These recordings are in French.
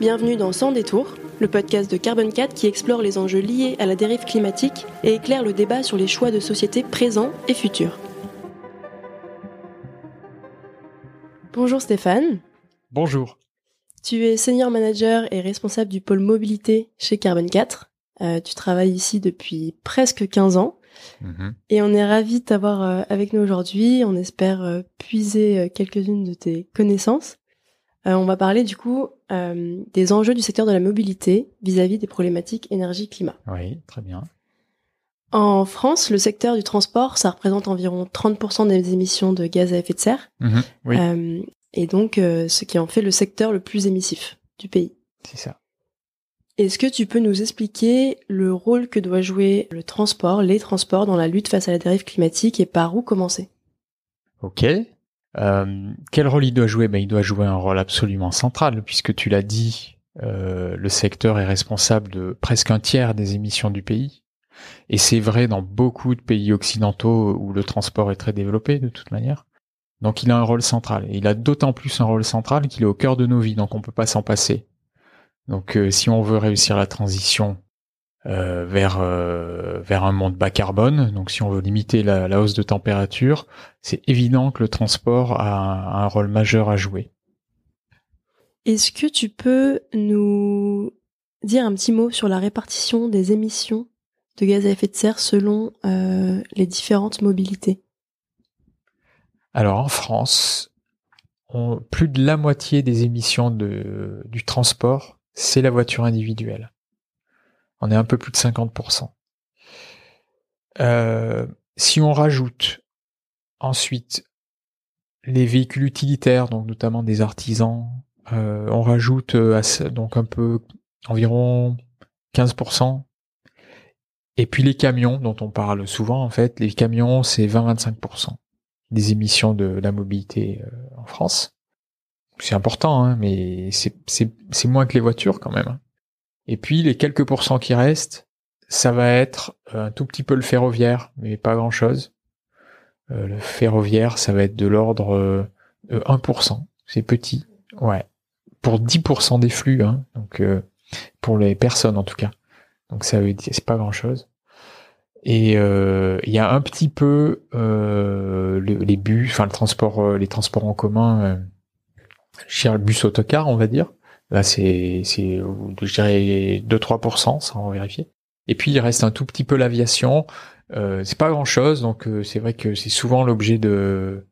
Bienvenue dans Sans détour, le podcast de Carbon 4 qui explore les enjeux liés à la dérive climatique et éclaire le débat sur les choix de société présents et futurs. Bonjour Stéphane. Bonjour. Tu es senior manager et responsable du pôle mobilité chez Carbon 4. Euh, tu travailles ici depuis presque 15 ans. Mhm. Et on est ravis de t'avoir euh, avec nous aujourd'hui. On espère euh, puiser quelques-unes de tes connaissances. Euh, on va parler du coup euh, des enjeux du secteur de la mobilité vis-à-vis des problématiques énergie-climat. Oui, très bien. En France, le secteur du transport, ça représente environ 30% des émissions de gaz à effet de serre, Mhm. Oui, euh, et donc ce qui en fait le secteur le plus émissif du pays. c'est ça. Est-ce que tu peux nous expliquer le rôle que doit jouer le transport, les transports dans la lutte face à la dérive climatique et par où commencer? Ok. Euh, quel rôle il doit jouer? Ben, Il doit jouer un rôle absolument central, puisque tu l'as dit, euh, le secteur est responsable de presque un tiers des émissions du pays. Et c'est vrai dans beaucoup de pays occidentaux où le transport est très développé de toute manière. Donc il a un rôle central. Et il a d'autant plus un rôle central qu'il est au cœur de nos vies, donc on peut pas s'en passer. Donc euh, si on veut réussir la transition euh, vers euh, vers un monde bas carbone, donc si on veut limiter la, la hausse de température, c'est évident que le transport a un, a un rôle majeur à jouer. Est-ce que tu peux nous dire un petit mot sur la répartition des émissions de gaz à effet de serre selon euh, les différentes mobilités? Alors en France, on- plus de la moitié des émissions de, du transport, c'est la voiture individuelle. On est un peu plus de 50%. Euh, si on rajoute ensuite les véhicules utilitaires, donc notamment des artisans, euh, on rajoute euh, donc un peu environ 15%. Et puis les camions, dont on parle souvent en fait, les camions c'est 20-25% des émissions de la mobilité en France. C'est important, hein, mais c'est- moins que les voitures quand même. Et puis les quelques pourcents qui restent, ça va être un tout petit peu le ferroviaire, mais pas grand-chose. Euh, le ferroviaire, ça va être de l'ordre euh, de 1%. C'est petit, ouais. Pour 10% des flux, hein, donc euh, pour les personnes en tout cas. Donc ça veut dire c'est pas grand-chose. Et euh, il y a un petit peu euh, le- les bus, enfin le transport, euh, les transports en commun, euh, bus autocar, on va dire. Là, c'est, c'est, je dirais 2-3%, sans vérifier. Et puis il reste un tout petit peu l'aviation. Euh, c'est pas grand chose, donc euh, c'est vrai que c'est souvent l'objet de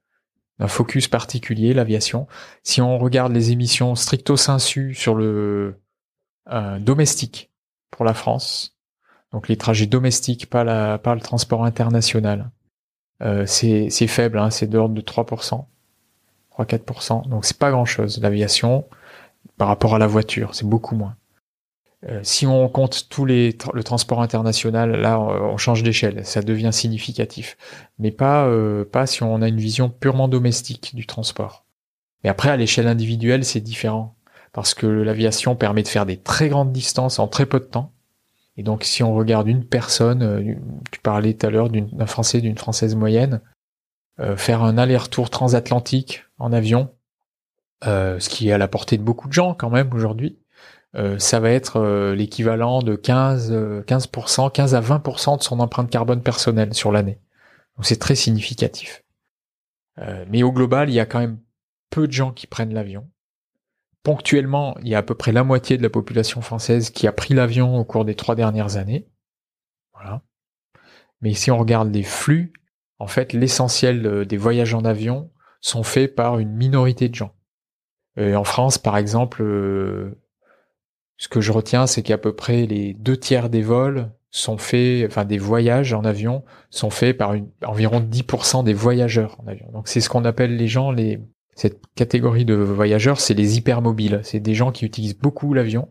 d'un focus particulier, l'aviation. Si on regarde les émissions stricto sensu sur le euh, domestique pour la France, donc les trajets domestiques, pas la, pas le transport international, euh, c'est c'est faible, hein, c'est de l'ordre de 3%, 3-4%. Donc c'est pas grand chose l'aviation par rapport à la voiture, c'est beaucoup moins. Euh, si on compte tous les le transport international, là on on change d'échelle, ça devient significatif, mais pas euh, pas si on a une vision purement domestique du transport. Mais après à l'échelle individuelle c'est différent parce que l'aviation permet de faire des très grandes distances en très peu de temps. Et donc si on regarde une personne, euh, tu parlais tout à l'heure d'un Français, d'une Française moyenne, euh, faire un aller-retour transatlantique en avion, euh, ce qui est à la portée de beaucoup de gens quand même aujourd'hui, euh, ça va être euh, l'équivalent de 15, euh, 15%, 15 à 20% de son empreinte carbone personnelle sur l'année. Donc c'est très significatif. Euh, mais au global, il y a quand même peu de gens qui prennent l'avion. Ponctuellement, il y a à peu près la moitié de la population française qui a pris l'avion au cours des trois dernières années. Voilà. Mais si on regarde les flux, en fait, l'essentiel euh, des voyages en avion sont faits par une minorité de gens. Euh, en France, par exemple, euh, ce que je retiens, c'est qu'à peu près les deux tiers des vols sont faits, enfin des voyages en avion sont faits par une, environ 10% des voyageurs en avion. Donc c'est ce qu'on appelle les gens, les, cette catégorie de voyageurs, c'est les hypermobiles. C'est des gens qui utilisent beaucoup l'avion.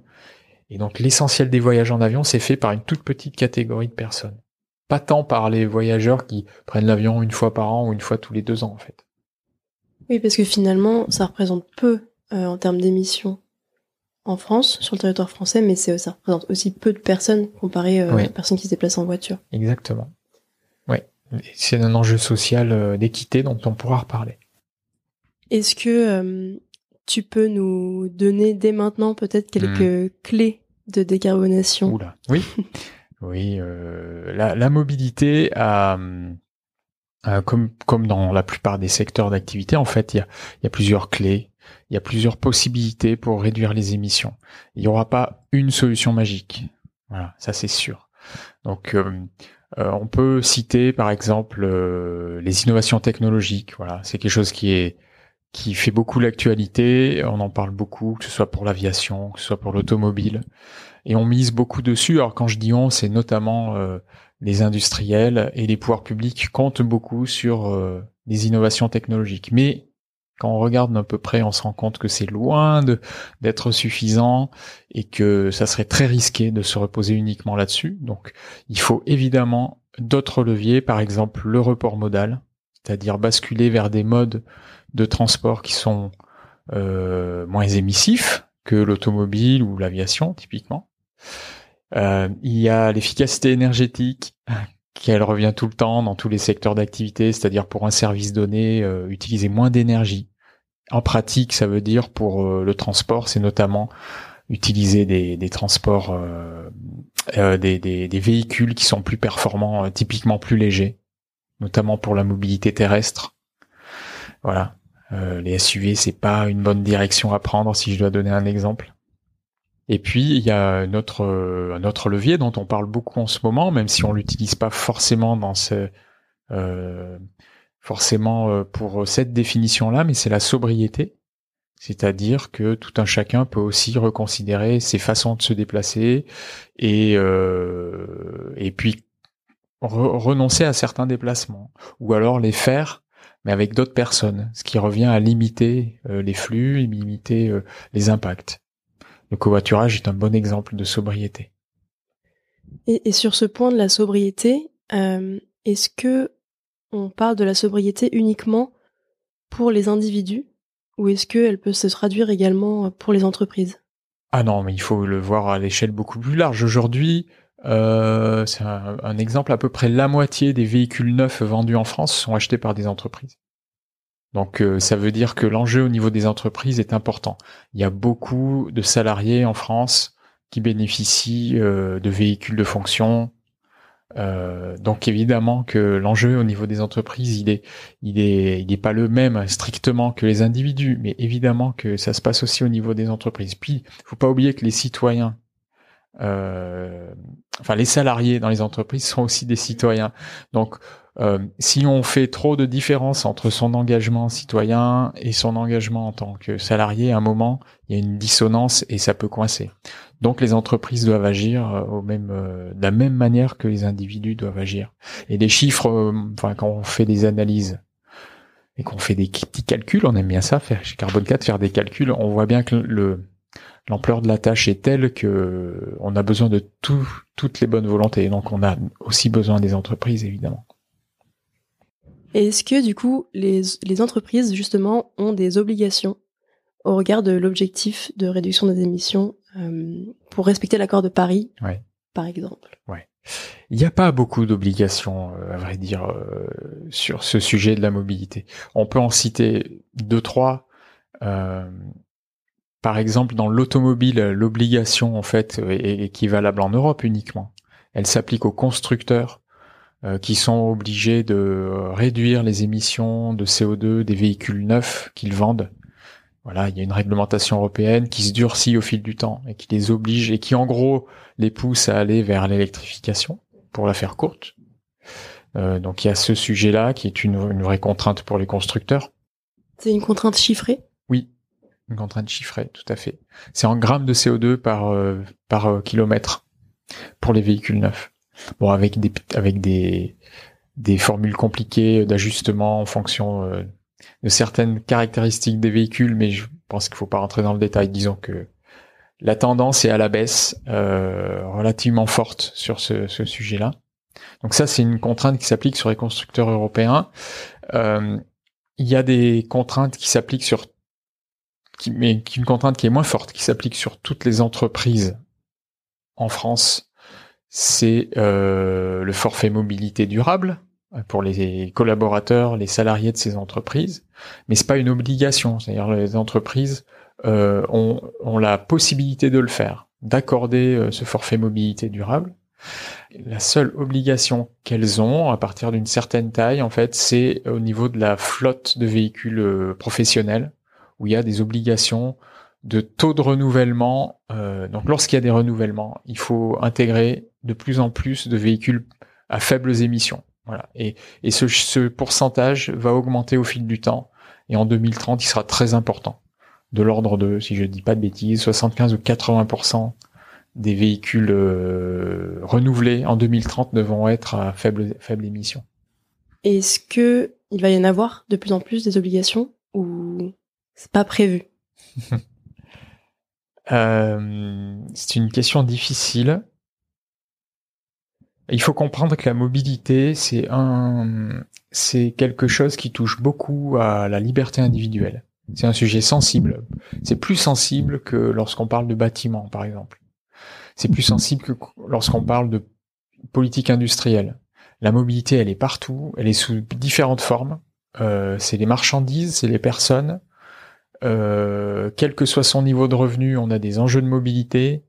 Et donc l'essentiel des voyages en avion, c'est fait par une toute petite catégorie de personnes. Pas tant par les voyageurs qui prennent l'avion une fois par an ou une fois tous les deux ans en fait. Oui, parce que finalement, ça représente peu euh, en termes d'émissions en France, sur le territoire français, mais c'est, ça représente aussi peu de personnes comparé euh, Oui. aux personnes qui se déplacent en voiture. Exactement. Oui. C'est un enjeu social euh, d'équité dont on pourra reparler. Est-ce que euh, tu peux nous donner dès maintenant peut-être quelques Hmm. clés de décarbonation? Oula. Oui. oui. la, la mobilité a, comme comme dans la plupart des secteurs d'activité, en fait, il y a, il y a plusieurs clés. Il y a plusieurs possibilités pour réduire les émissions. Il n'y aura pas une solution magique. Voilà, ça c'est sûr. Donc, euh, euh, on peut citer par exemple euh, les innovations technologiques. Voilà, c'est quelque chose qui est qui fait beaucoup l'actualité. On en parle beaucoup, que ce soit pour l'aviation, que ce soit pour l'automobile, et on mise beaucoup dessus. Alors quand je dis on, c'est notamment euh, les industriels et les pouvoirs publics comptent beaucoup sur euh, les innovations technologiques. Mais quand on regarde à peu près, on se rend compte que c'est loin de d'être suffisant et que ça serait très risqué de se reposer uniquement là-dessus. Donc, il faut évidemment d'autres leviers, par exemple le report modal, c'est-à-dire basculer vers des modes de transport qui sont euh, moins émissifs que l'automobile ou l'aviation, typiquement. Euh, il y a l'efficacité énergétique qui elle revient tout le temps dans tous les secteurs d'activité, c'est-à-dire pour un service donné, euh, utiliser moins d'énergie. En pratique, ça veut dire pour euh, le transport, c'est notamment utiliser des, des transports, euh, euh, des, des, des, véhicules qui sont plus performants, euh, typiquement plus légers, notamment pour la mobilité terrestre. Voilà, euh, les SUV, c'est pas une bonne direction à prendre, si je dois donner un exemple. Et puis il y a un autre levier dont on parle beaucoup en ce moment, même si on l'utilise pas forcément dans ce, euh, forcément pour cette définition-là, mais c'est la sobriété. C'est-à-dire que tout un chacun peut aussi reconsidérer ses façons de se déplacer et euh, et puis re renoncer à certains déplacements ou alors les faire mais avec d'autres personnes, ce qui revient à limiter euh, les flux et limiter euh, les impacts. Le covoiturage est un bon exemple de sobriété. Et, et sur ce point de la sobriété, euh, est-ce que on parle de la sobriété uniquement pour les individus ou est-ce qu'elle peut se traduire également pour les entreprises? Ah non, mais il faut le voir à l'échelle beaucoup plus large. Aujourd'hui, euh, c'est un, exemple, à peu près la moitié des véhicules neufs vendus en France sont achetés par des entreprises. Donc euh, ça veut dire que l'enjeu au niveau des entreprises est important. Il y a beaucoup de salariés en France qui bénéficient euh, de véhicules de fonction. Euh, donc évidemment que l'enjeu au niveau des entreprises, il est, il est, il est pas le même strictement que les individus, mais évidemment que ça se passe aussi au niveau des entreprises. Puis, faut pas oublier que les citoyens euh, enfin les salariés dans les entreprises sont aussi des citoyens. Donc euh, si on fait trop de différence entre son engagement citoyen et son engagement en tant que salarié, à un moment, il y a une dissonance et ça peut coincer. Donc les entreprises doivent agir au même, euh, de la même manière que les individus doivent agir. Et les chiffres, euh, quand on fait des analyses et qu'on fait des petits calculs, on aime bien ça, faire chez Carbone 4, faire des calculs, on voit bien que le l'ampleur de la tâche est telle que on a besoin de tout, toutes les bonnes volontés. Donc on a aussi besoin des entreprises, évidemment. Et est-ce que du coup les, les entreprises justement ont des obligations au regard de l'objectif de réduction des émissions euh, pour respecter l'accord de Paris, ouais. par exemple? Ouais. Il n'y a pas beaucoup d'obligations, à vrai dire, euh, sur ce sujet de la mobilité. On peut en citer deux, trois. Euh, par exemple, dans l'automobile, l'obligation en fait est équivalable en Europe uniquement. Elle s'applique aux constructeurs euh, qui sont obligés de réduire les émissions de CO2 des véhicules neufs qu'ils vendent. Voilà, il y a une réglementation européenne qui se durcit au fil du temps et qui les oblige et qui en gros les pousse à aller vers l'électrification, pour la faire courte. Euh, donc il y a ce sujet-là qui est une, une vraie contrainte pour les constructeurs. C'est une contrainte chiffrée? Oui, une contrainte chiffrée, tout à fait. C'est en grammes de CO2 par euh, par euh, kilomètre pour les véhicules neufs. Bon, avec des avec des des formules compliquées d'ajustement en fonction euh, de certaines caractéristiques des véhicules, mais je pense qu'il faut pas rentrer dans le détail. Disons que la tendance est à la baisse euh, relativement forte sur ce, ce sujet-là. Donc ça, c'est une contrainte qui s'applique sur les constructeurs européens. Euh, il y a des contraintes qui s'appliquent sur qui, mais une contrainte qui est moins forte, qui s'applique sur toutes les entreprises en France, c'est euh, le forfait mobilité durable, pour les collaborateurs, les salariés de ces entreprises, mais c'est pas une obligation. C'est-à-dire les entreprises euh, ont, ont, la possibilité de le faire, d'accorder euh, ce forfait mobilité durable. La seule obligation qu'elles ont à partir d'une certaine taille, en fait, c'est au niveau de la flotte de véhicules euh, professionnels, où il y a des obligations de taux de renouvellement. Euh, donc, lorsqu'il y a des renouvellements, il faut intégrer de plus en plus de véhicules à faibles émissions. Voilà. Et, et ce, ce pourcentage va augmenter au fil du temps. Et en 2030, il sera très important. De l'ordre de, si je ne dis pas de bêtises, 75 ou 80% des véhicules euh, renouvelés en 2030 devront être à faible, faible émission. Est-ce que il va y en avoir de plus en plus des obligations ou c'est pas prévu? euh, C'est une question difficile. Il faut comprendre que la mobilité, c'est un, c'est quelque chose qui touche beaucoup à la liberté individuelle. C'est un sujet sensible. C'est plus sensible que lorsqu'on parle de bâtiments, par exemple. C'est plus sensible que lorsqu'on parle de politique industrielle. La mobilité, elle est partout, elle est sous différentes formes. Euh, c'est les marchandises, c'est les personnes. Euh, quel que soit son niveau de revenu, on a des enjeux de mobilité.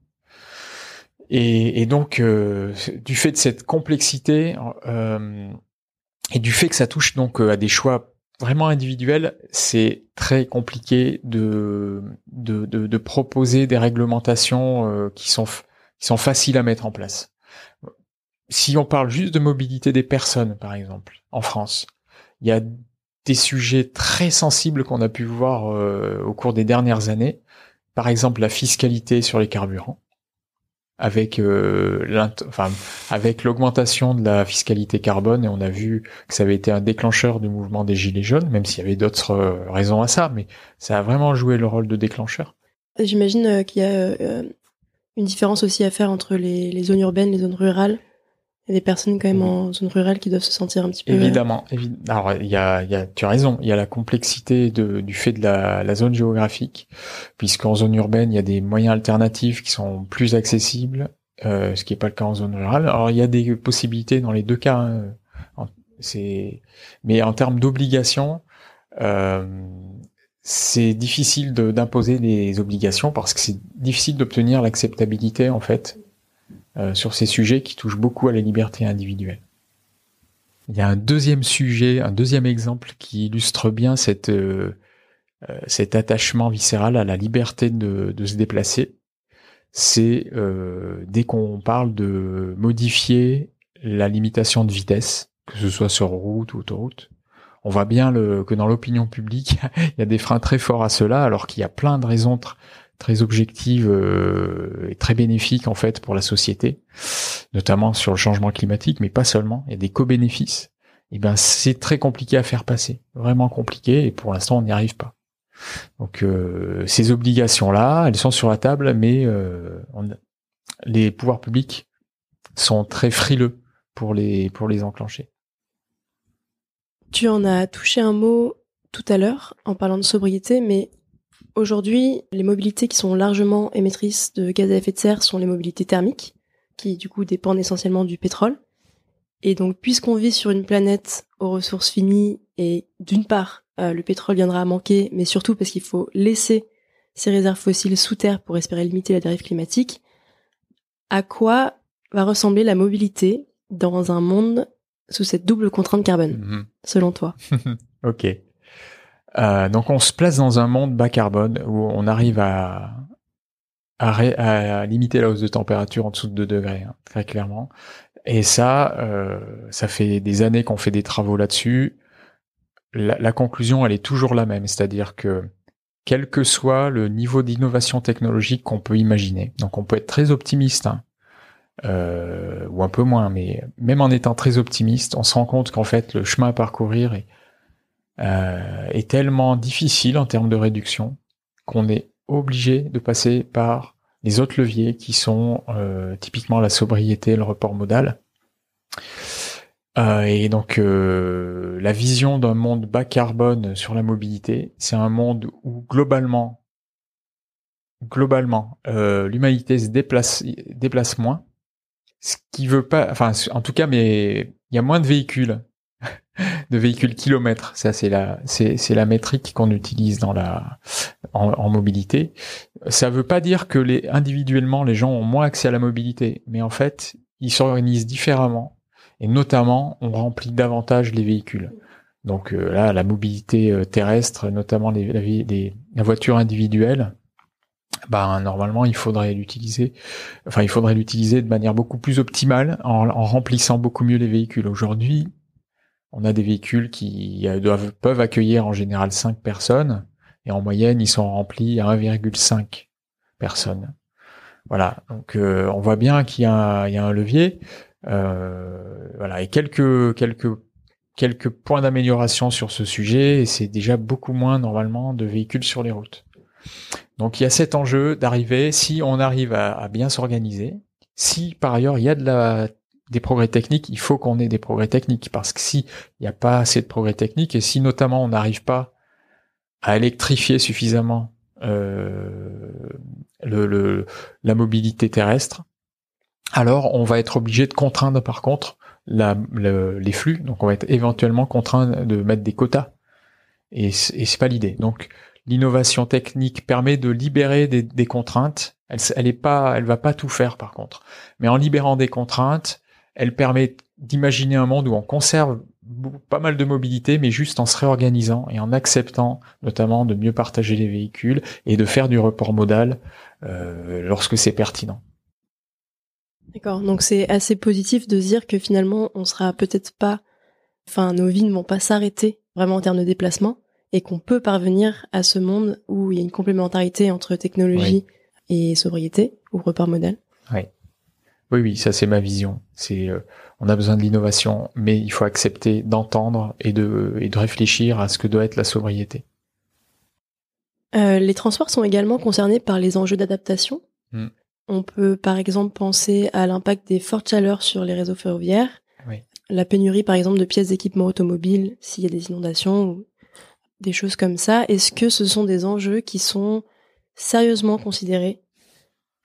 Et, et donc, euh, du fait de cette complexité euh, et du fait que ça touche donc euh, à des choix vraiment individuels, c'est très compliqué de, de, de, de, proposer des réglementations euh, qui sont qui sont faciles à mettre en place. Si on parle juste de mobilité des personnes, par exemple, en France, il y a des sujets très sensibles qu'on a pu voir euh, au cours des dernières années. Par exemple, la fiscalité sur les carburants avec euh, avec l'augmentation de la fiscalité carbone et on a vu que ça avait été un déclencheur du mouvement des gilets jaunes même s'il y avait d'autres euh, raisons à ça mais ça a vraiment joué le rôle de déclencheur. J'imagine qu'il y a une différence aussi à faire entre les, zones urbaines, les zones rurales y a des personnes quand même mmh. en zone rurale qui doivent se sentir un petit peu. Évidemment, alors il y a, il y a, tu as raison, il y a la complexité de, du fait de la, la zone géographique, puisqu'en zone urbaine il y a des moyens alternatifs qui sont plus accessibles, euh, ce qui n'est pas le cas en zone rurale. Alors il y a des possibilités dans les deux cas, hein, c'est, mais en termes d'obligation, euh, c'est difficile d'imposer des obligations parce que c'est difficile d'obtenir l'acceptabilité en fait euh, sur ces sujets qui touchent beaucoup à la liberté individuelle. Il y a un deuxième sujet, un deuxième exemple qui illustre bien cette, euh, euh, cet attachement viscéral à la liberté de, de se déplacer. C'est dès qu'on parle de modifier la limitation de vitesse, que ce soit sur route ou autoroute, on voit bien le, que dans l'opinion publique, il y a des freins très forts à cela, alors qu'il y a plein de raisons très objective euh, et très bénéfique en fait pour la société, notamment sur le changement climatique, mais pas seulement. Il y a des co-bénéfices. Et eh ben c'est très compliqué à faire passer, vraiment compliqué, et pour l'instant on n'y arrive pas. Donc euh, ces obligations là, elles sont sur la table, mais euh, les pouvoirs publics sont très frileux pour les pour les enclencher. Tu en as touché un mot tout à l'heure en parlant de sobriété, mais Aujourd'hui, les mobilités qui sont largement émettrices de gaz à effet de serre sont les mobilités thermiques, qui du coup dépendent essentiellement du pétrole. Et donc, puisqu'on vit sur une planète aux ressources finies, et d'une part, euh, le pétrole viendra à manquer, mais surtout parce qu'il faut laisser ces réserves fossiles sous terre pour espérer limiter la dérive climatique, à quoi va ressembler la mobilité dans un monde sous cette double contrainte carbone, mhm. selon toi? Ok. Euh, donc on se place dans un monde bas carbone où on arrive à, à, limiter la hausse de température en dessous de 2 degrés, hein, très clairement. Et ça, euh, ça fait des années qu'on fait des travaux là-dessus. La, la, conclusion, elle est toujours la même, c'est-à-dire que quel que soit le niveau d'innovation technologique qu'on peut imaginer, donc on peut être très optimiste, hein, euh, ou un peu moins, mais même en étant très optimiste, on se rend compte qu'en fait le chemin à parcourir est euh, est tellement difficile en termes de réduction qu'on est obligé de passer par les autres leviers qui sont euh, typiquement la sobriété, le report modal. Euh, et donc la vision d'un monde bas carbone sur la mobilité, c'est un monde où globalement, globalement, l'humanité se déplace, déplace moins, ce qui veut pas, enfin en tout cas, mais il y a moins de véhicules de véhicules kilomètres. Ça, c'est la, c'est, la métrique qu'on utilise dans la, en, mobilité. Ça veut pas dire que les, individuellement, les gens ont moins accès à la mobilité, mais en fait, ils s'organisent différemment. Et notamment, on remplit davantage les véhicules. Donc euh, là, la mobilité euh, terrestre, notamment les, la voiture individuelle, ben normalement il faudrait l'utiliser enfin il faudrait l'utiliser de manière beaucoup plus optimale en, remplissant beaucoup mieux les véhicules aujourd'hui on a des véhicules qui doivent peuvent accueillir en général 5 personnes et en moyenne ils sont remplis à 1,5 personnes. Voilà. Donc euh, on voit bien qu'il y, a, il y a un levier. Euh, voilà. Et quelques quelques quelques points d'amélioration sur ce sujet et c'est déjà beaucoup moins normalement de véhicules sur les routes. Donc il y a cet enjeu d'arriver, si on arrive à, bien s'organiser, si par ailleurs il y a de la, des progrès techniques, il faut qu'on ait des progrès techniques, parce que si il n'y a pas assez de progrès techniques, et si notamment on n'arrive pas à électrifier suffisamment euh, la mobilité terrestre, alors on va être obligé de contraindre par contre les flux, donc on va être éventuellement contraint de mettre des quotas, et, et c'est pas l'idée. Donc l'innovation technique permet de libérer des, contraintes. Elle, elle pas, elle va pas tout faire par contre. Mais en libérant des contraintes, elle permet d'imaginer un monde où on conserve pas mal de mobilité, mais juste en se réorganisant et en acceptant notamment de mieux partager les véhicules et de faire du report modal euh, lorsque c'est pertinent. D'accord, donc c'est assez positif de dire que finalement on sera peut-être pas, enfin nos vies ne vont pas s'arrêter vraiment en termes de déplacement, et qu'on peut parvenir à ce monde où il y a une complémentarité entre technologie et sobriété ou report modèle. Oui. Oui, oui, ça c'est ma vision. C'est, euh, on a besoin de l'innovation, mais il faut accepter d'entendre et de, et de réfléchir à ce que doit être la sobriété. Euh, les transports sont également concernés par les enjeux d'adaptation. Hmm. On peut par exemple penser à l'impact des fortes chaleurs sur les réseaux ferroviaires, oui. la pénurie par exemple de pièces d'équipement automobile s'il y a des inondations ou des choses comme ça. Est-ce que ce sont des enjeux qui sont sérieusement considérés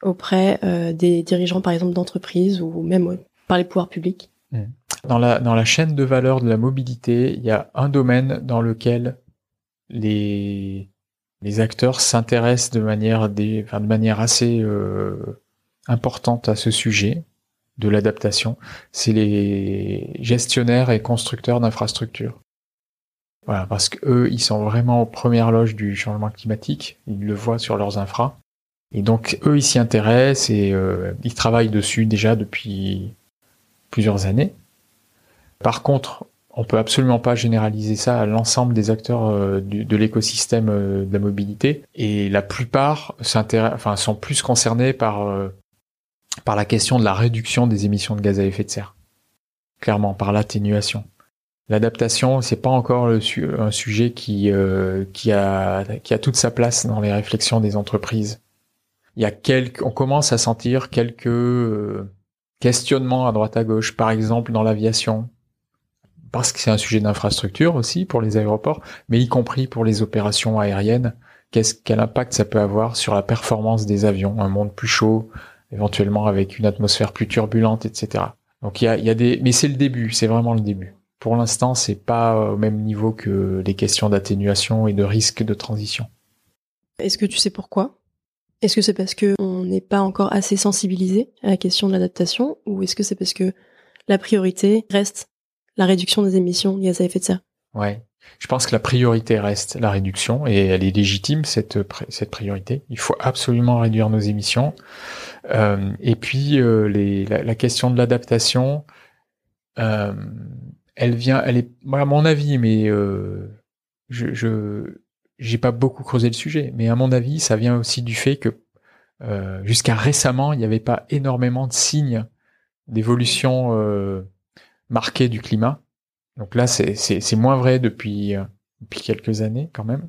auprès euh, des dirigeants, par exemple, d'entreprises ou même par les pouvoirs publics mmh. dans la, chaîne de valeur de la mobilité, il y a un domaine dans lequel les, acteurs s'intéressent de manière, assez euh, importante à ce sujet de l'adaptation. C'est les gestionnaires et constructeurs d'infrastructures. Voilà, parce que eux, ils sont vraiment aux premières loges du changement climatique. Ils le voient sur leurs infras. Et donc, eux, ils s'y intéressent et euh, ils travaillent dessus déjà depuis plusieurs années. Par contre, on peut absolument pas généraliser ça à l'ensemble des acteurs euh, de l'écosystème euh, de la mobilité. Et la plupart enfin, sont plus concernés par, par la question de la réduction des émissions de gaz à effet de serre. Clairement, par l'atténuation. L'adaptation, c'est pas encore un sujet qui euh, qui a qui a toute sa place dans les réflexions des entreprises. On commence à sentir quelques euh, questionnements à droite à gauche, par exemple dans l'aviation, parce que c'est un sujet d'infrastructure aussi pour les aéroports, mais y compris pour les opérations aériennes. Qu'est-ce quel impact ça peut avoir sur la performance des avions, un monde plus chaud, éventuellement avec une atmosphère plus turbulente, etc. Donc il y a des, mais c'est le début, c'est vraiment le début. Pour l'instant, c'est pas au même niveau que les questions d'atténuation et de risque de transition. Est-ce que tu sais pourquoi? Est-ce que c'est parce que on n'est pas encore assez sensibilisé à la question de l'adaptation, ou est-ce que c'est parce que la priorité reste la réduction des émissions gaz à effet de serre? Ouais, je pense que la priorité reste la réduction et elle est légitime cette cette priorité. Il faut absolument réduire nos émissions. Euh, et puis euh, la, question de l'adaptation. Euh, elle vient, elle est, à mon avis, mais euh, je, je j'ai pas beaucoup creusé le sujet, mais à mon avis, ça vient aussi du fait que euh, jusqu'à récemment, il n'y avait pas énormément de signes d'évolution euh, marquée du climat. Donc là, c'est moins vrai depuis depuis quelques années quand même.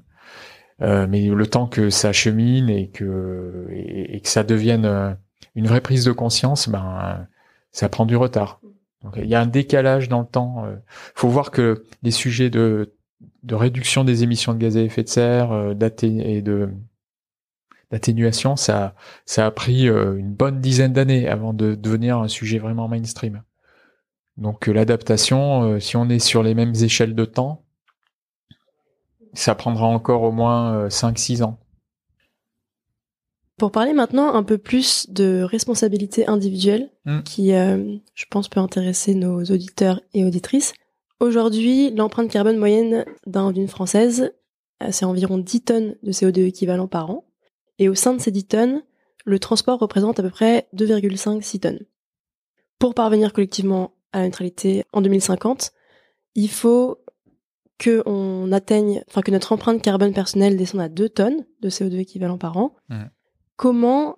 Euh, mais le temps que ça chemine et que et que ça devienne une vraie prise de conscience, ben ça prend du retard. Donc, il y a un décalage dans le temps. Il euh. faut voir que les sujets de, de réduction des émissions de gaz à effet de serre euh, et de d'atténuation, ça, ça a pris euh, une bonne dizaine d'années avant de devenir un sujet vraiment mainstream. Donc l'adaptation, si on est sur les mêmes échelles de temps, ça prendra encore au moins 5-6 ans. Pour parler maintenant un peu plus de responsabilité individuelle, mm. qui, euh, je pense, peut intéresser nos auditeurs et auditrices. Aujourd'hui, l'empreinte carbone moyenne d'une Française, euh, c'est environ 10 tonnes de CO2 équivalent par an. Et au sein de ces 10 tonnes, le transport représente à peu près 2,5-6 tonnes. Pour parvenir collectivement à la neutralité en 2050, il faut que on atteigne, enfin que notre empreinte carbone personnelle descende à 2 tonnes de CO2 équivalent par an. Mm comment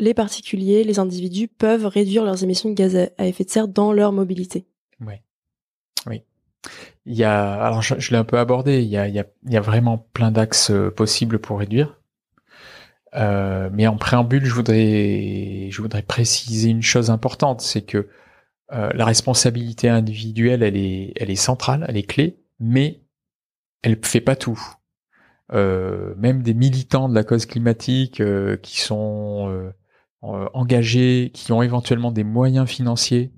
les particuliers, les individus peuvent réduire leurs émissions de gaz à effet de serre dans leur mobilité? Il y a, alors je, l'ai un peu abordé, il y a, il y a, vraiment plein d'axes euh, possibles pour réduire. Euh, mais en préambule, je voudrais, je voudrais préciser une chose importante, c'est que euh, la responsabilité individuelle, elle est, elle est centrale, elle est clé, mais elle ne fait pas tout. Euh, même des militants de la cause climatique euh, qui sont euh, engagés, qui ont éventuellement des moyens financiers,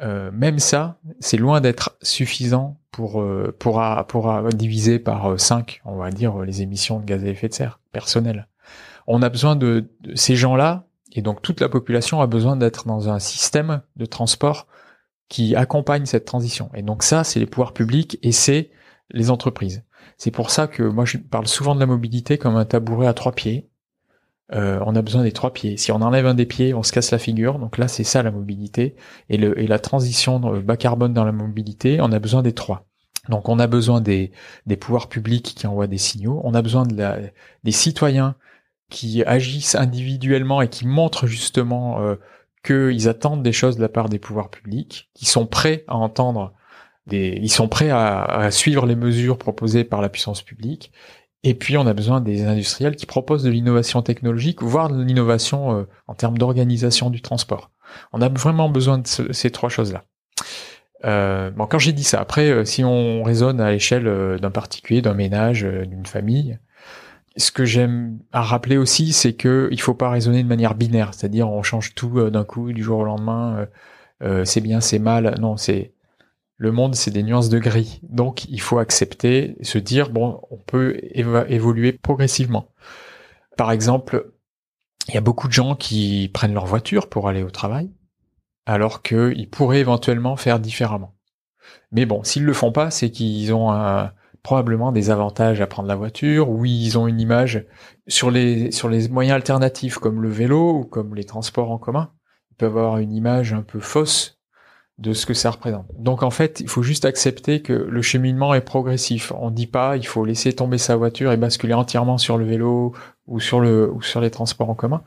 même ça, c'est loin d'être suffisant pour pour pour diviser par 5, on va dire les émissions de gaz à effet de serre personnelles. On a besoin de, de ces gens-là et donc toute la population a besoin d'être dans un système de transport qui accompagne cette transition. Et donc ça, c'est les pouvoirs publics et c'est les entreprises. C'est pour ça que moi je parle souvent de la mobilité comme un tabouret à trois pieds. Euh, on a besoin des trois pieds. Si on enlève un des pieds, on se casse la figure. Donc là, c'est ça la mobilité. Et, le, et la transition bas carbone dans la mobilité, on a besoin des trois. Donc on a besoin des, des pouvoirs publics qui envoient des signaux. On a besoin de des citoyens qui agissent individuellement et qui montrent justement euh, qu'ils attendent des choses de la part des pouvoirs publics, qui sont prêts à entendre ils sont prêts à, suivre les mesures proposées par la puissance publique. Et puis on a besoin des industriels qui proposent de l'innovation technologique, voire de l'innovation euh, en termes d'organisation du transport. On a vraiment besoin de ces trois choses-là. Euh, bon, quand j'ai dit ça, après, euh, si on raisonne à l'échelle euh, d'un particulier, d'un ménage, d'une famille, ce que j'aime à rappeler aussi, c'est que il faut pas raisonner de manière binaire, c'est-à-dire on change tout d'un coup du jour au lendemain. c'est bien, c'est mal. Non, c'est le monde, c'est des nuances de gris. Donc, il faut accepter, se dire, bon, on peut évoluer progressivement. Par exemple, il y a beaucoup de gens qui prennent leur voiture pour aller au travail, alors qu'ils pourraient éventuellement faire différemment. Mais bon, s'ils le font pas, c'est qu'ils ont probablement des avantages à prendre la voiture, ou ils ont une image sur les, sur les moyens alternatifs comme le vélo ou comme les transports en commun. Ils peuvent avoir une image un peu fausse de ce que ça représente. Donc en fait, il faut juste accepter que le cheminement est progressif. On dit pas il faut laisser tomber sa voiture et basculer entièrement sur le vélo ou sur le ou sur les transports en commun.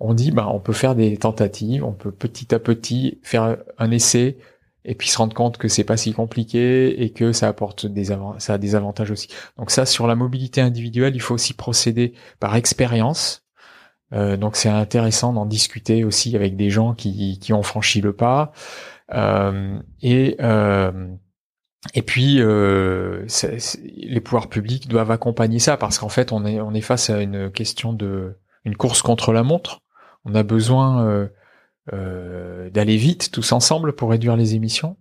On dit bah on peut faire des tentatives, on peut petit à petit faire un essai et puis se rendre compte que c'est pas si compliqué et que ça apporte des ça a des avantages aussi. Donc ça sur la mobilité individuelle, il faut aussi procéder par expérience. Euh, donc c'est intéressant d'en discuter aussi avec des gens qui, qui ont franchi le pas. Euh, et euh, et puis euh, les pouvoirs publics doivent accompagner ça parce qu'en fait on est on est face à une question de une course contre la montre. On a besoin euh, d'aller vite tous ensemble pour réduire les émissions.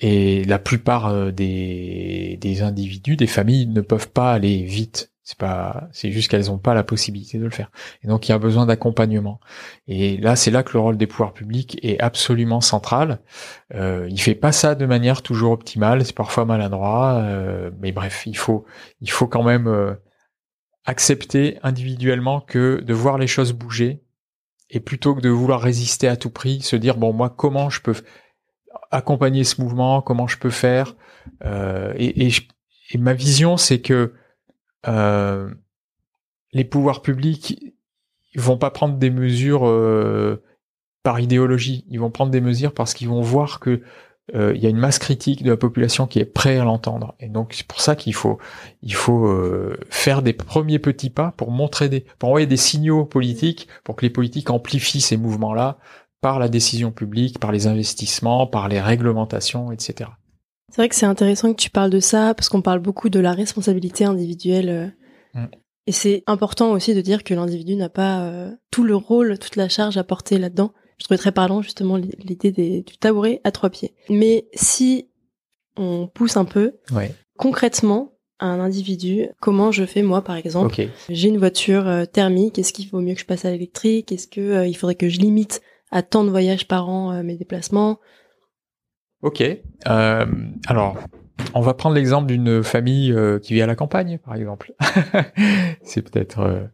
Et la plupart des, des individus, des familles ne peuvent pas aller vite. C'est pas, c'est juste qu'elles n'ont pas la possibilité de le faire. Et donc il y a besoin d'accompagnement. Et là, c'est là que le rôle des pouvoirs publics est absolument central. Euh, il fait pas ça de manière toujours optimale, c'est parfois maladroit, euh, mais bref, il faut, il faut quand même euh, accepter individuellement que de voir les choses bouger et plutôt que de vouloir résister à tout prix, se dire bon moi comment je peux accompagner ce mouvement, comment je peux faire. Euh, et, et, et ma vision, c'est que euh, les pouvoirs publics vont pas prendre des mesures euh, par idéologie, ils vont prendre des mesures parce qu'ils vont voir que euh, il y a une masse critique de la population qui est prête à l'entendre. Et donc c'est pour ça qu'il faut il faut faire des premiers petits pas pour montrer des pour envoyer des signaux politiques pour que les politiques amplifient ces mouvements-là par la décision publique, par les investissements, par les réglementations, etc. C'est vrai que c'est intéressant que tu parles de ça parce qu'on parle beaucoup de la responsabilité individuelle. Euh, mm. Et c'est important aussi de dire que l'individu n'a pas euh, tout le rôle, toute la charge à porter là-dedans, je trouvais très parlant justement l'idée du tabouret à trois pieds. Mais si on pousse un peu, concrètement, un individu, comment je fais moi par exemple J'ai une voiture euh, thermique, est-ce qu'il vaut mieux que je passe à l'électrique? Est-ce que euh, il faudrait que je limite à tant de voyages par an mes déplacements? Ok. alors, on va prendre l'exemple d'une famille qui vit à la campagne, par exemple. C'est peut-être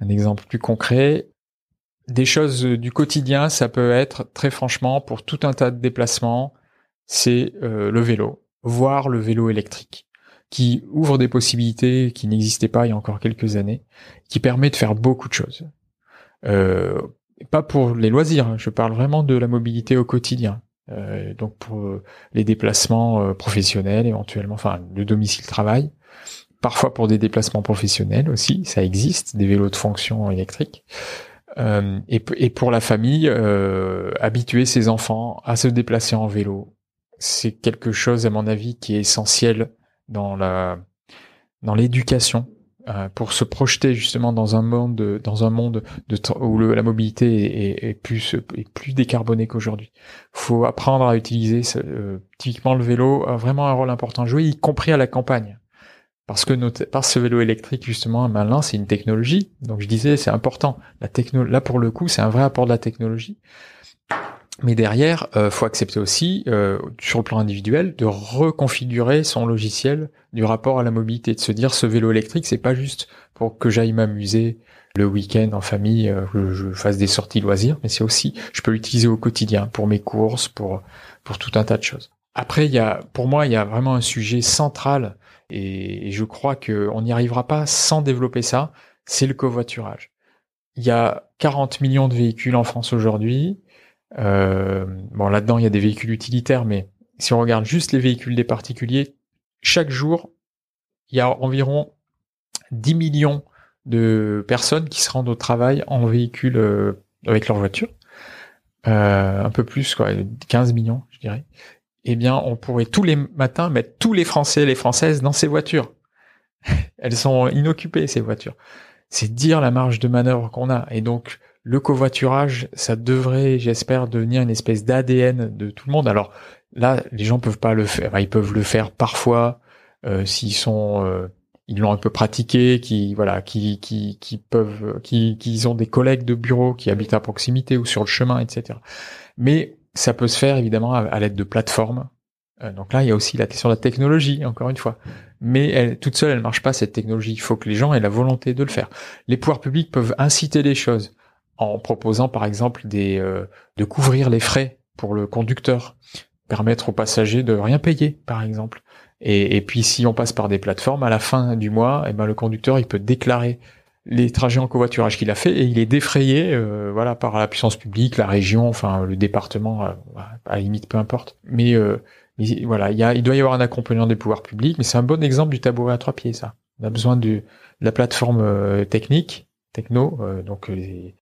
un exemple plus concret. Des choses du quotidien, ça peut être très franchement pour tout un tas de déplacements, c'est le vélo, voire le vélo électrique qui ouvre des possibilités qui n'existaient pas il y a encore quelques années, qui permet de faire beaucoup de choses. Euh, pas pour les loisirs, hein, je parle vraiment de la mobilité au quotidien. Euh, donc pour euh, les déplacements euh, professionnels éventuellement, enfin le domicile-travail, parfois pour des déplacements professionnels aussi, ça existe, des vélos de fonction électrique. Euh, et, et, pour la famille, habituer ses enfants à se déplacer en vélo, c'est quelque chose à mon avis qui est essentiel dans la dans l'éducation euh, pour se projeter justement dans un monde dans un monde de, où la mobilité est, plus décarbonée qu'aujourd'hui. Faut apprendre à utiliser euh, typiquement le vélo a vraiment un rôle important à jouer, y compris à la campagne. Parce que notre, ce vélo électrique justement, maintenant c'est une technologie. Donc je disais c'est important. La techno, là pour le coup c'est un vrai apport de la technologie. Mais derrière, euh, faut accepter aussi, euh, sur le plan individuel, de reconfigurer son logiciel du rapport à la mobilité, de se dire ce vélo électrique, c'est pas juste pour que j'aille m'amuser le week-end en famille, euh, que je fasse des sorties loisirs, mais c'est aussi, je peux l'utiliser au quotidien pour mes courses, pour pour tout un tas de choses. Après, il y a, pour moi, il y a vraiment un sujet central, et, et je crois qu'on n'y arrivera pas sans développer ça, c'est le covoiturage. Il y a 40 millions de véhicules en France aujourd'hui. Euh, bon, là-dedans, il y a des véhicules utilitaires, mais si on regarde juste les véhicules des particuliers, chaque jour, il y a environ 10 millions de personnes qui se rendent au travail en véhicule euh, avec leur voiture. Euh, un peu plus, quoi, 15 millions, je dirais. Eh bien, on pourrait tous les matins mettre tous les Français et les Françaises dans ces voitures. Elles sont inoccupées, ces voitures. C'est dire la marge de manœuvre qu'on a. Et donc, le covoiturage, ça devrait, j'espère, devenir une espèce d'ADN de tout le monde. Alors là, les gens peuvent pas le faire. ils peuvent le faire parfois euh, s'ils sont, euh, ils l'ont un peu pratiqué, qui voilà, qui qui qui peuvent, qui qui ont des collègues de bureau qui habitent à proximité ou sur le chemin, etc. Mais ça peut se faire évidemment à, l'aide de plateformes. Euh, donc là, il y a aussi la question de la technologie, encore une fois. Mais elle, toute seule, elle marche pas cette technologie. Il faut que les gens aient la volonté de le faire. Les pouvoirs publics peuvent inciter les choses en proposant par exemple des, euh, de couvrir les frais pour le conducteur, permettre aux passagers de rien payer par exemple. Et, puis si on passe par des plateformes, à la fin du mois, eh ben, le conducteur il peut déclarer les trajets en covoiturage qu'il a fait et il est défrayé euh, voilà par la puissance publique, la région, enfin le département, euh, à limite peu importe. Mais, voilà, il, doit y avoir un accompagnement des pouvoirs publics, mais c'est un bon exemple du tabouret à trois pieds ça. On a besoin de, de la plateforme technique, techno, donc les,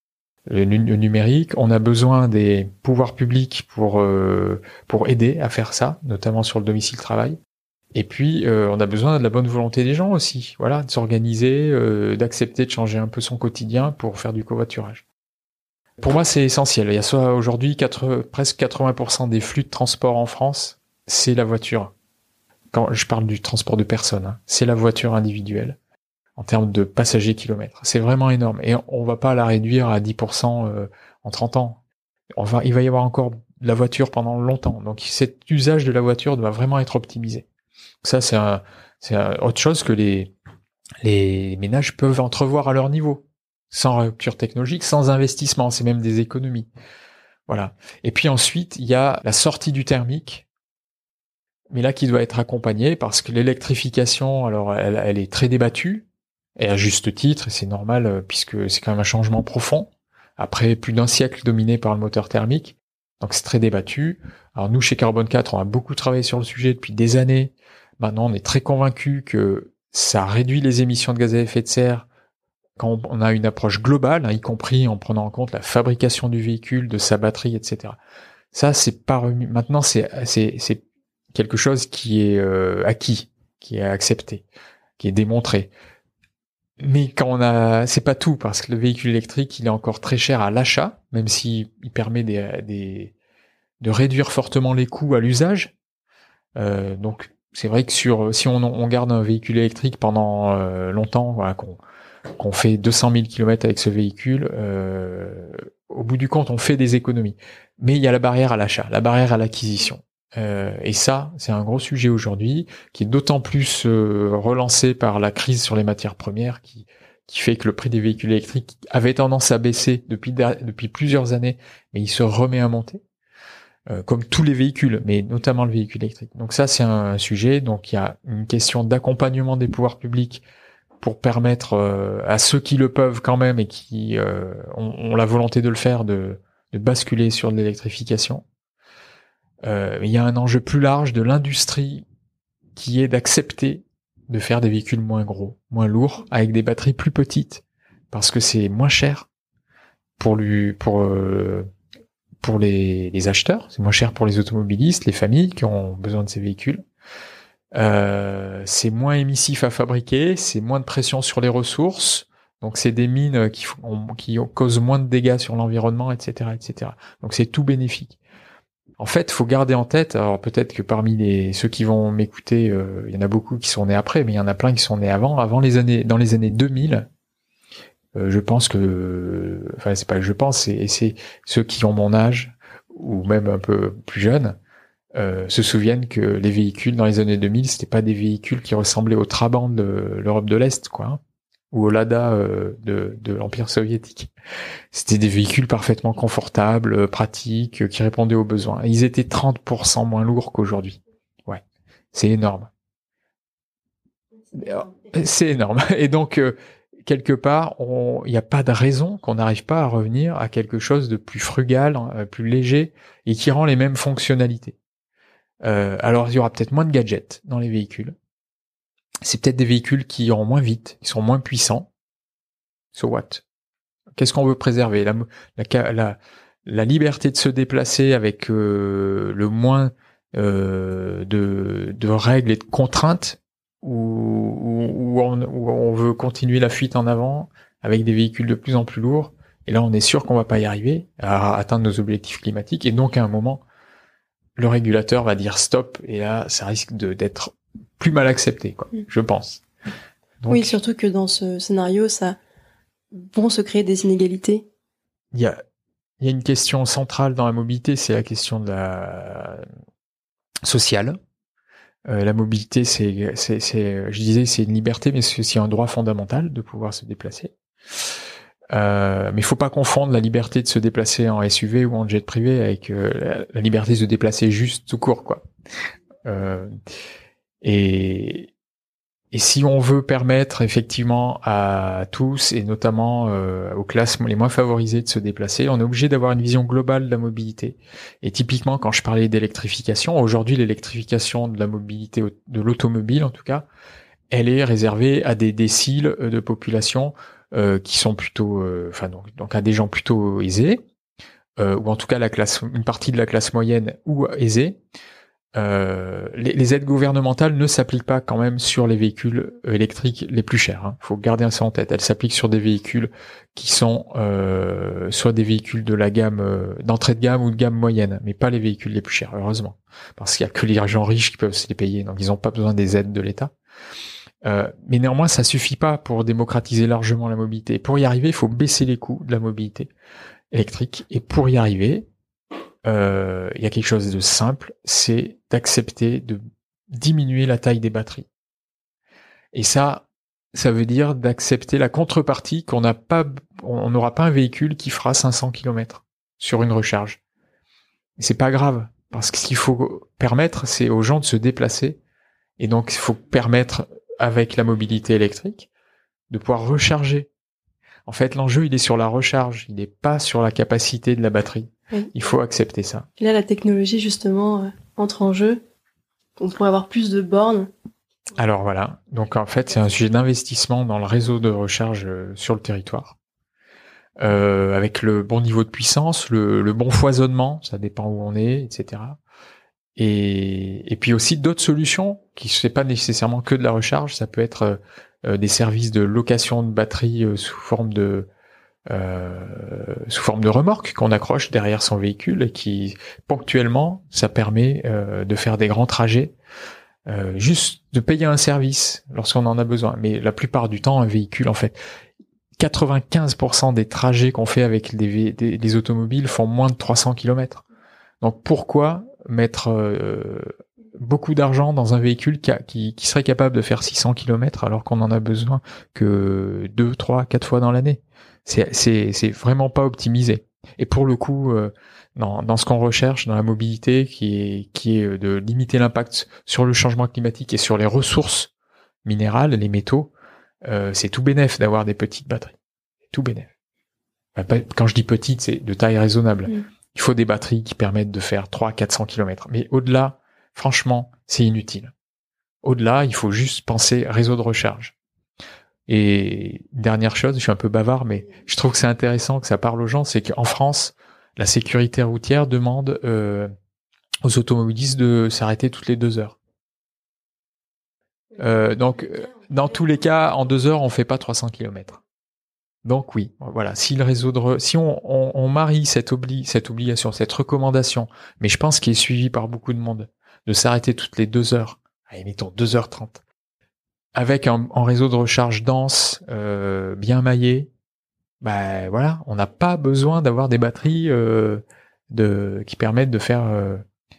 le, numérique. On a besoin des pouvoirs publics pour euh, pour aider à faire ça, notamment sur le domicile travail. Et puis euh, on a besoin de la bonne volonté des gens aussi, voilà, de s'organiser, euh, d'accepter de changer un peu son quotidien pour faire du covoiturage. Pour moi, c'est essentiel. Il y a soit aujourd'hui presque 80% des flux de transport en France, c'est la voiture. Quand je parle du transport de personnes, hein, c'est la voiture individuelle en termes de passagers kilomètres. C'est vraiment énorme. Et on va pas la réduire à 10% euh, en 30 ans. On va, il va y avoir encore de la voiture pendant longtemps. Donc cet usage de la voiture doit vraiment être optimisé. Ça, c'est c'est autre chose que les, les ménages peuvent entrevoir à leur niveau. Sans rupture technologique, sans investissement. C'est même des économies. Voilà. Et puis ensuite, il y a la sortie du thermique mais là qui doit être accompagnée parce que l'électrification, alors elle, elle, est très débattue, et à juste titre, c'est normal euh, puisque c'est quand même un changement profond. Après plus d'un siècle dominé par le moteur thermique, donc c'est très débattu. Alors nous chez Carbone 4, on a beaucoup travaillé sur le sujet depuis des années. Maintenant, on est très convaincu que ça réduit les émissions de gaz à effet de serre quand on a une approche globale, hein, y compris en prenant en compte la fabrication du véhicule, de sa batterie, etc. Ça, c'est pas. Maintenant, c'est c'est quelque chose qui est euh, acquis, qui est accepté, qui est démontré. Mais quand on a, c'est pas tout parce que le véhicule électrique, il est encore très cher à l'achat, même s'il il permet des, des, de réduire fortement les coûts à l'usage. Euh, donc c'est vrai que sur, si on, on, garde un véhicule électrique pendant euh, longtemps, voilà, qu'on qu'on fait 200 000 km avec ce véhicule, euh, au bout du compte, on fait des économies. Mais il y a la barrière à l'achat, la barrière à l'acquisition. Euh, et ça, c'est un gros sujet aujourd'hui, qui est d'autant plus euh, relancé par la crise sur les matières premières, qui, fait que le prix des véhicules électriques avait tendance à baisser depuis, plusieurs années, mais il se remet à monter, euh, comme tous les véhicules, mais notamment le véhicule électrique. Donc ça, c'est un, sujet. Donc il y a une question d'accompagnement des pouvoirs publics pour permettre à ceux qui le peuvent quand même et qui ont, la volonté de le faire de, basculer sur l'électrification euh, il y a un enjeu plus large de l'industrie qui est d'accepter de faire des véhicules moins gros, moins lourds, avec des batteries plus petites, parce que c'est moins cher pour euh, les, acheteurs, c'est moins cher pour les automobilistes, les familles qui ont besoin de ces véhicules. Euh, c'est moins émissif à fabriquer, c'est moins de pression sur les ressources, donc c'est des mines qui, qui causent moins de dégâts sur l'environnement, etc., etc. Donc c'est tout bénéfique. En fait, faut garder en tête. Alors peut-être que parmi les ceux qui vont m'écouter, euh, il y en a beaucoup qui sont nés après, mais il y en a plein qui sont nés avant. Avant les années, dans les années 2000, euh, je pense que, enfin c'est pas que je pense, et c'est ceux qui ont mon âge ou même un peu plus jeunes euh, se souviennent que les véhicules dans les années 2000, c'était pas des véhicules qui ressemblaient aux Trabant de l'Europe de l'Est, quoi. Ou au Lada euh, de, de l'Empire soviétique. C'était des véhicules parfaitement confortables, euh, pratiques, euh, qui répondaient aux besoins. ils étaient 30% moins lourds qu'aujourd'hui. Ouais, c'est énorme. C'est énorme. Et donc, quelque part, il n'y a pas de raison qu'on n'arrive pas à revenir à quelque chose de plus frugal, hein, plus léger, et qui rend les mêmes fonctionnalités. alors, il y aura peut-être moins de gadgets dans les véhicules, c'est peut-être des véhicules qui iront moins vite, qui sont moins puissants. So what? Qu'est-ce qu'on veut préserver? La, la, la, liberté de se déplacer avec euh, le moins euh, de, règles et de contraintes, ou, on, on, veut continuer la fuite en avant avec des véhicules de plus en plus lourds? Et là, on est sûr qu'on va pas y arriver à atteindre nos objectifs climatiques. Et donc, à un moment, le régulateur va dire stop. Et là, ça risque d'être plus mal accepté, quoi, mm. je pense. oui, surtout que dans ce scénario, ça vont se créer des inégalités. Il y a, il y a une question centrale dans la mobilité, c'est la question de la sociale. Euh, la mobilité, c'est, c'est, c'est, je disais, c'est une liberté, mais c'est aussi un droit fondamental de pouvoir se déplacer. Euh, mais il faut pas confondre la liberté de se déplacer en SUV ou en jet privé avec euh, la, la, liberté de se déplacer juste tout court, quoi. Euh, et, et si on veut permettre effectivement à tous, et notamment euh, aux classes les moins favorisées de se déplacer, on est obligé d'avoir une vision globale de la mobilité. Et typiquement, quand je parlais d'électrification, aujourd'hui l'électrification de la mobilité, de l'automobile en tout cas, elle est réservée à des déciles de population euh, qui sont plutôt, euh, enfin donc, donc à des gens plutôt aisés, euh, ou en tout cas la classe, une partie de la classe moyenne ou aisée. Euh, les, aides gouvernementales ne s'appliquent pas quand même sur les véhicules électriques les plus chers. Il hein. faut garder ça en tête. Elles s'appliquent sur des véhicules qui sont euh, soit des véhicules de la gamme euh, d'entrée de gamme ou de gamme moyenne, mais pas les véhicules les plus chers, heureusement, parce qu'il y a que les gens riches qui peuvent se les payer, donc ils n'ont pas besoin des aides de l'État. mais néanmoins, ça suffit pas pour démocratiser largement la mobilité. Pour y arriver, il faut baisser les coûts de la mobilité électrique. Et pour y arriver, euh, il y a quelque chose de simple, c'est d'accepter de diminuer la taille des batteries. Et ça, ça veut dire d'accepter la contrepartie qu'on n'a pas, on n'aura pas un véhicule qui fera 500 km sur une recharge. C'est pas grave, parce que ce qu'il faut permettre, c'est aux gens de se déplacer, et donc il faut permettre, avec la mobilité électrique, de pouvoir recharger. En fait, l'enjeu, il est sur la recharge, il n'est pas sur la capacité de la batterie. Il faut accepter ça. là, la technologie, justement, euh, entre en jeu. On pourrait avoir plus de bornes. Alors voilà. Donc en fait, c'est un sujet d'investissement dans le réseau de recharge euh, sur le territoire. Euh, avec le bon niveau de puissance, le, bon foisonnement, ça dépend où on est, etc. et, et puis aussi d'autres solutions qui ne pas nécessairement que de la recharge. Ça peut être euh, des services de location de batterie sous forme de sous forme de remorque qu'on accroche derrière son véhicule et qui ponctuellement ça permet de faire des grands trajets euh, juste de payer un service lorsqu'on en a besoin. Mais la plupart du temps, un véhicule, en fait, 95% des trajets qu'on fait avec des, automobiles font moins de 300 km. Donc pourquoi mettre euh, beaucoup d'argent dans un véhicule qui, qui, serait capable de faire 600 km alors qu'on en a besoin que 2, 3, 4 fois dans l'année? C'est vraiment pas optimisé. Et pour le coup, euh, dans, ce qu'on recherche dans la mobilité, qui est, qui est de limiter l'impact sur le changement climatique et sur les ressources minérales, les métaux, euh, c'est tout bénef d'avoir des petites batteries. Tout bénef. Quand je dis petites, c'est de taille raisonnable. Mm. Il faut des batteries qui permettent de faire 300-400 km. Mais au-delà, franchement, c'est inutile. Au-delà, il faut juste penser réseau de recharge. Et dernière chose, je suis un peu bavard, mais je trouve que c'est intéressant que ça parle aux gens, c'est qu'en France, la sécurité routière demande euh, aux automobilistes de s'arrêter toutes les deux heures. Euh, donc, dans tous les cas, en deux heures, on fait pas 300 km. Donc oui, voilà. Si le réseau de, si on, on, marie cette, obli cette obligation, cette recommandation, mais je pense qu'il est suivi par beaucoup de monde, de s'arrêter toutes les deux heures, allez, mettons deux heures trente, avec un, réseau de recharge dense, euh, bien maillé, bah voilà, on n'a pas besoin d'avoir des batteries euh, de qui permettent de faire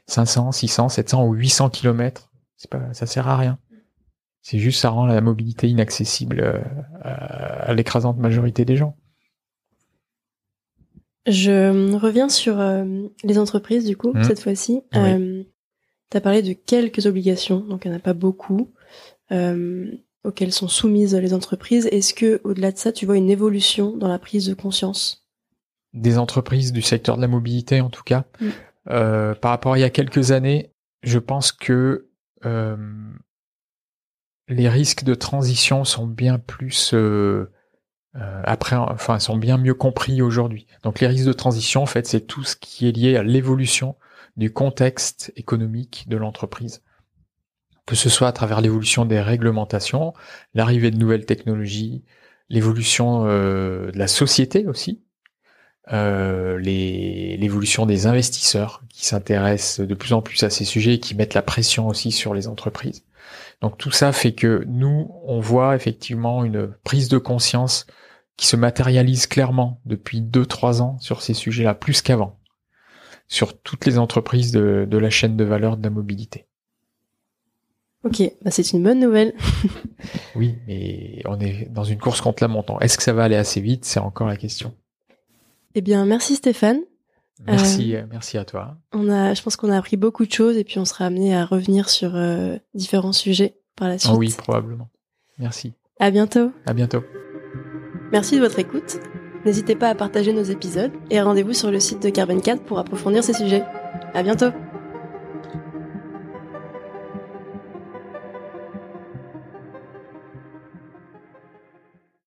500, 600, 700 ou 800 km. C'est pas, ça sert à rien. C'est juste ça rend la mobilité inaccessible euh, à, l'écrasante majorité des gens. Je reviens sur euh, les entreprises du coup mmh. cette fois-ci. tu as parlé de quelques obligations, donc il n'y en a pas beaucoup auxquelles sont soumises les entreprises. Est-ce que, au-delà de ça, tu vois une évolution dans la prise de conscience? Des entreprises du secteur de la mobilité, en tout cas. Mm. Euh, par rapport à il y a quelques années, je pense que euh, les risques de transition sont bien plus euh, après, enfin, sont bien mieux compris aujourd'hui. Donc, les risques de transition, en fait, c'est tout ce qui est lié à l'évolution du contexte économique de l'entreprise que ce soit à travers l'évolution des réglementations, l'arrivée de nouvelles technologies, l'évolution euh, de la société aussi, euh, l'évolution des investisseurs qui s'intéressent de plus en plus à ces sujets et qui mettent la pression aussi sur les entreprises. Donc tout ça fait que nous, on voit effectivement une prise de conscience qui se matérialise clairement depuis 2-3 ans sur ces sujets-là, plus qu'avant, sur toutes les entreprises de, de la chaîne de valeur de la mobilité. Ok, bah c'est une bonne nouvelle. oui, mais on est dans une course contre la montant. Est-ce que ça va aller assez vite? C'est encore la question. Eh bien, merci Stéphane. Merci, euh, euh, merci à toi. On a, je pense qu'on a appris beaucoup de choses et puis on sera amené à revenir sur euh, différents sujets par la suite. Oh oui, probablement. Merci. À bientôt. À bientôt. Merci de votre écoute. N'hésitez pas à partager nos épisodes et rendez-vous sur le site de Carbon 4 pour approfondir ces sujets. À bientôt.